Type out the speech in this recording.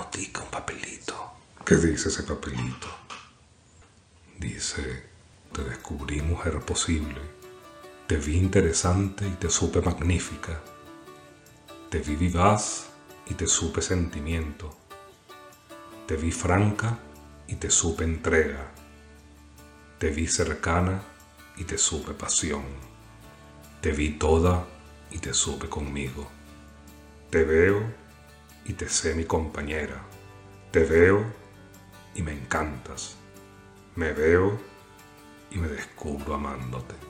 notica, un papelito. ¿Qué dice ese papelito? Dice, te descubrí mujer posible, te vi interesante y te supe magnífica, te vi vivaz y te supe sentimiento, te vi franca y te supe entrega, te vi cercana y te supe pasión, te vi toda y te supe conmigo, te veo y te sé mi compañera, te veo y me encantas, me veo y me descubro amándote.